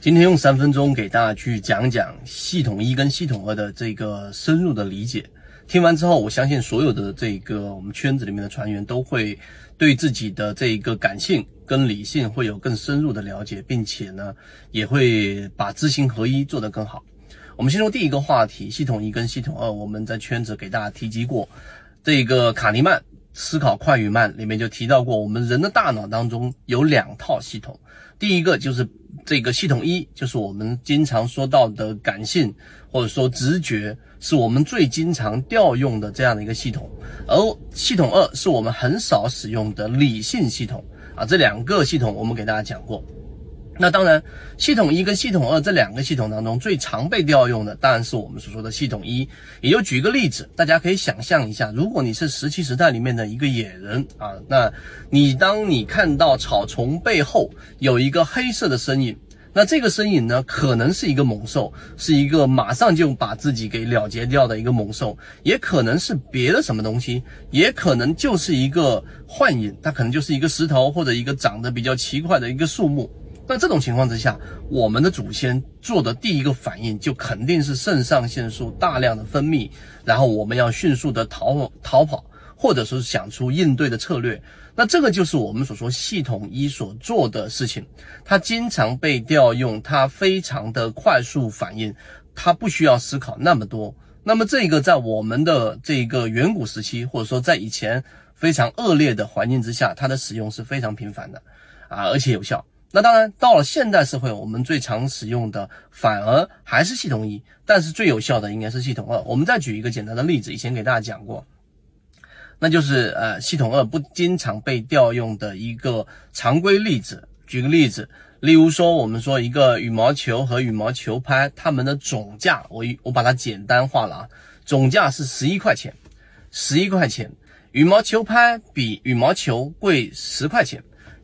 今天用三分钟给大家去讲讲系统一跟系统二的这个深入的理解。听完之后，我相信所有的这个我们圈子里面的船员都会对自己的这一个感性跟理性会有更深入的了解，并且呢，也会把知行合一做得更好。我们先说第一个话题，系统一跟系统二，我们在圈子给大家提及过，这个卡尼曼思考快与慢里面就提到过，我们人的大脑当中有两套系统，第一个就是。这个系统一就是我们经常说到的感性或者说直觉，是我们最经常调用的这样的一个系统，而系统二是我们很少使用的理性系统啊。这两个系统我们给大家讲过。那当然，系统一跟系统二这两个系统当中最常被调用的，当然是我们所说的系统一。也就举个例子，大家可以想象一下，如果你是石器时代里面的一个野人啊，那你当你看到草丛背后有一个黑色的身影，那这个身影呢，可能是一个猛兽，是一个马上就把自己给了结掉的一个猛兽，也可能是别的什么东西，也可能就是一个幻影，它可能就是一个石头或者一个长得比较奇怪的一个树木。那这种情况之下，我们的祖先做的第一个反应就肯定是肾上腺素大量的分泌，然后我们要迅速的逃逃跑，或者说是想出应对的策略。那这个就是我们所说系统一所做的事情，它经常被调用，它非常的快速反应，它不需要思考那么多。那么这个在我们的这个远古时期，或者说在以前非常恶劣的环境之下，它的使用是非常频繁的啊，而且有效。那当然，到了现代社会，我们最常使用的反而还是系统一，但是最有效的应该是系统二。我们再举一个简单的例子，以前给大家讲过，那就是呃，系统二不经常被调用的一个常规例子。举个例子，例如说，我们说一个羽毛球和羽毛球拍，它们的总价，我我把它简单化了啊，总价是十一块钱，十一块钱，羽毛球拍比羽毛球贵十块钱。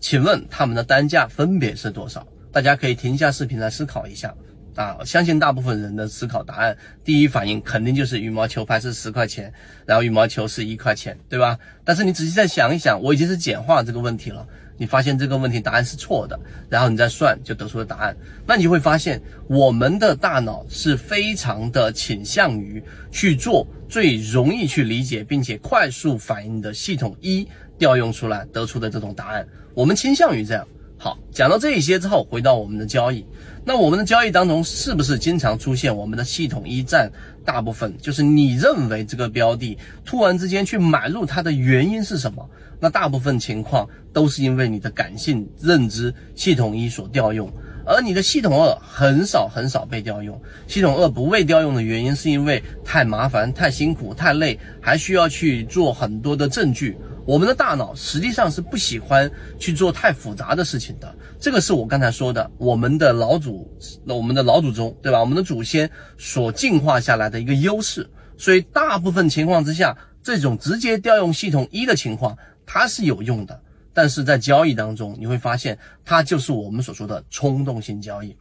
请问他们的单价分别是多少？大家可以停下视频来思考一下啊！相信大部分人的思考答案，第一反应肯定就是羽毛球拍是十块钱，然后羽毛球是一块钱，对吧？但是你仔细再想一想，我已经是简化这个问题了，你发现这个问题答案是错的，然后你再算就得出了答案，那你就会发现我们的大脑是非常的倾向于去做最容易去理解并且快速反应的系统一。调用出来得出的这种答案，我们倾向于这样。好，讲到这一些之后，回到我们的交易，那我们的交易当中是不是经常出现我们的系统一占大部分？就是你认为这个标的突然之间去买入它的原因是什么？那大部分情况都是因为你的感性认知系统一所调用，而你的系统二很少很少被调用。系统二不被调用的原因是因为太麻烦、太辛苦、太累，还需要去做很多的证据。我们的大脑实际上是不喜欢去做太复杂的事情的，这个是我刚才说的，我们的老祖，那我们的老祖宗，对吧？我们的祖先所进化下来的一个优势，所以大部分情况之下，这种直接调用系统一的情况，它是有用的，但是在交易当中，你会发现它就是我们所说的冲动性交易，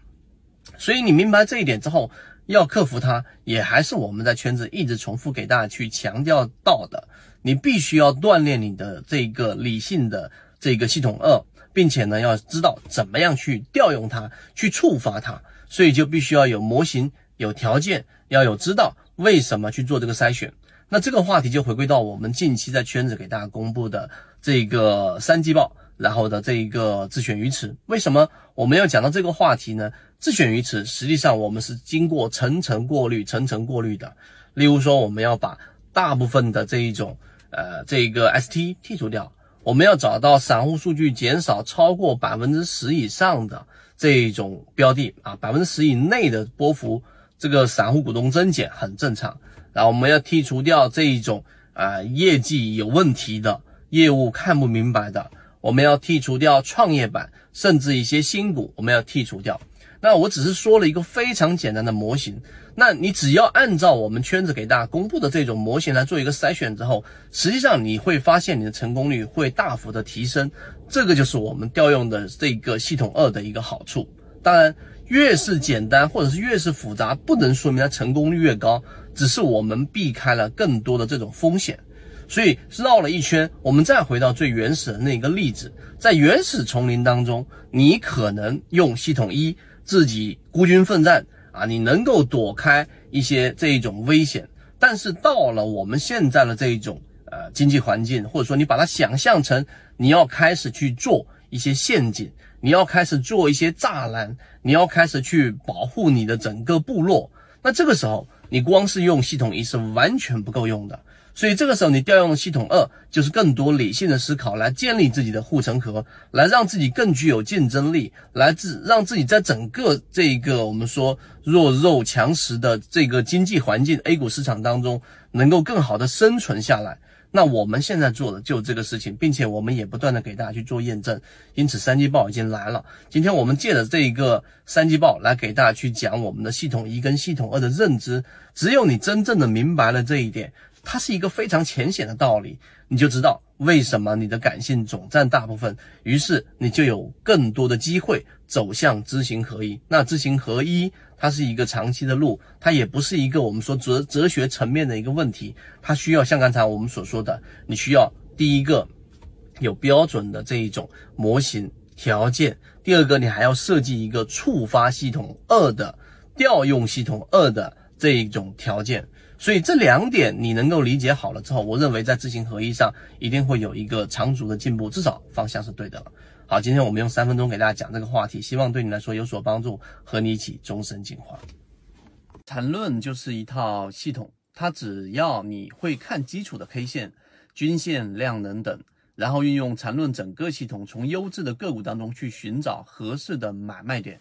所以你明白这一点之后，要克服它，也还是我们在圈子一直重复给大家去强调到的。你必须要锻炼你的这个理性的这个系统二，并且呢，要知道怎么样去调用它，去触发它，所以就必须要有模型、有条件，要有知道为什么去做这个筛选。那这个话题就回归到我们近期在圈子给大家公布的这个三季报，然后的这一个自选鱼池。为什么我们要讲到这个话题呢？自选鱼池实际上我们是经过层层过滤、层层过滤的。例如说，我们要把大部分的这一种。呃，这个 ST 剔除掉，我们要找到散户数据减少超过百分之十以上的这种标的啊，百分之十以内的波幅，这个散户股东增减很正常。然后我们要剔除掉这一种啊业绩有问题的业务看不明白的，我们要剔除掉创业板，甚至一些新股，我们要剔除掉。那我只是说了一个非常简单的模型，那你只要按照我们圈子给大家公布的这种模型来做一个筛选之后，实际上你会发现你的成功率会大幅的提升。这个就是我们调用的这个系统二的一个好处。当然，越是简单或者是越是复杂，不能说明它成功率越高，只是我们避开了更多的这种风险。所以绕了一圈，我们再回到最原始的那个例子，在原始丛林当中，你可能用系统一自己孤军奋战啊，你能够躲开一些这一种危险。但是到了我们现在的这一种呃经济环境，或者说你把它想象成你要开始去做一些陷阱，你要开始做一些栅栏，你要开始去保护你的整个部落，那这个时候你光是用系统仪是完全不够用的。所以这个时候，你调用系统二，就是更多理性的思考，来建立自己的护城河，来让自己更具有竞争力，来自让自己在整个这一个我们说弱肉强食的这个经济环境 A 股市场当中，能够更好的生存下来。那我们现在做的就这个事情，并且我们也不断的给大家去做验证。因此，三季报已经来了。今天我们借着这一个三季报来给大家去讲我们的系统一跟系统二的认知。只有你真正的明白了这一点。它是一个非常浅显的道理，你就知道为什么你的感性总占大部分，于是你就有更多的机会走向知行合一。那知行合一，它是一个长期的路，它也不是一个我们说哲哲学层面的一个问题，它需要像刚才我们所说的，你需要第一个有标准的这一种模型条件，第二个你还要设计一个触发系统二的调用系统二的这一种条件。所以这两点你能够理解好了之后，我认为在知行合一上一定会有一个长足的进步，至少方向是对的了。好，今天我们用三分钟给大家讲这个话题，希望对你来说有所帮助，和你一起终身进化。缠论就是一套系统，它只要你会看基础的 K 线、均线、量能等，然后运用缠论整个系统，从优质的个股当中去寻找合适的买卖点。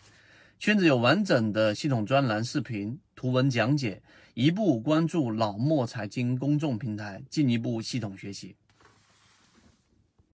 圈子有完整的系统专栏、视频、图文讲解。一步关注老莫财经公众平台，进一步系统学习。